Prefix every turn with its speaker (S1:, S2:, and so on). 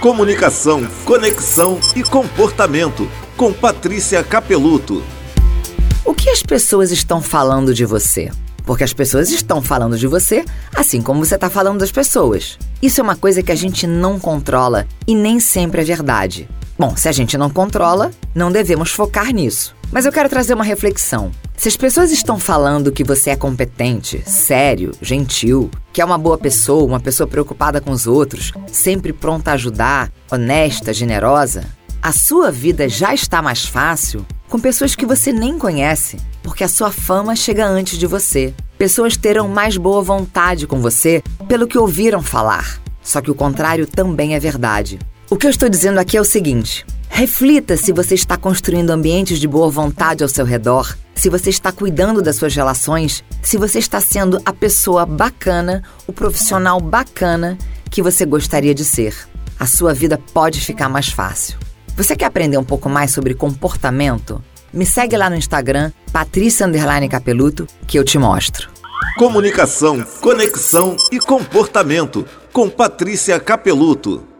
S1: Comunicação, conexão e comportamento. Com Patrícia Capeluto.
S2: O que as pessoas estão falando de você? Porque as pessoas estão falando de você, assim como você está falando das pessoas. Isso é uma coisa que a gente não controla e nem sempre é verdade. Bom, se a gente não controla, não devemos focar nisso. Mas eu quero trazer uma reflexão. Se as pessoas estão falando que você é competente, sério, gentil, que é uma boa pessoa, uma pessoa preocupada com os outros, sempre pronta a ajudar, honesta, generosa, a sua vida já está mais fácil com pessoas que você nem conhece, porque a sua fama chega antes de você. Pessoas terão mais boa vontade com você pelo que ouviram falar. Só que o contrário também é verdade. O que eu estou dizendo aqui é o seguinte: Reflita se você está construindo ambientes de boa vontade ao seu redor, se você está cuidando das suas relações, se você está sendo a pessoa bacana, o profissional bacana que você gostaria de ser. A sua vida pode ficar mais fácil. Você quer aprender um pouco mais sobre comportamento? Me segue lá no Instagram, Patrícia Capeluto, que eu te mostro.
S1: Comunicação, conexão e comportamento com Patrícia Capeluto.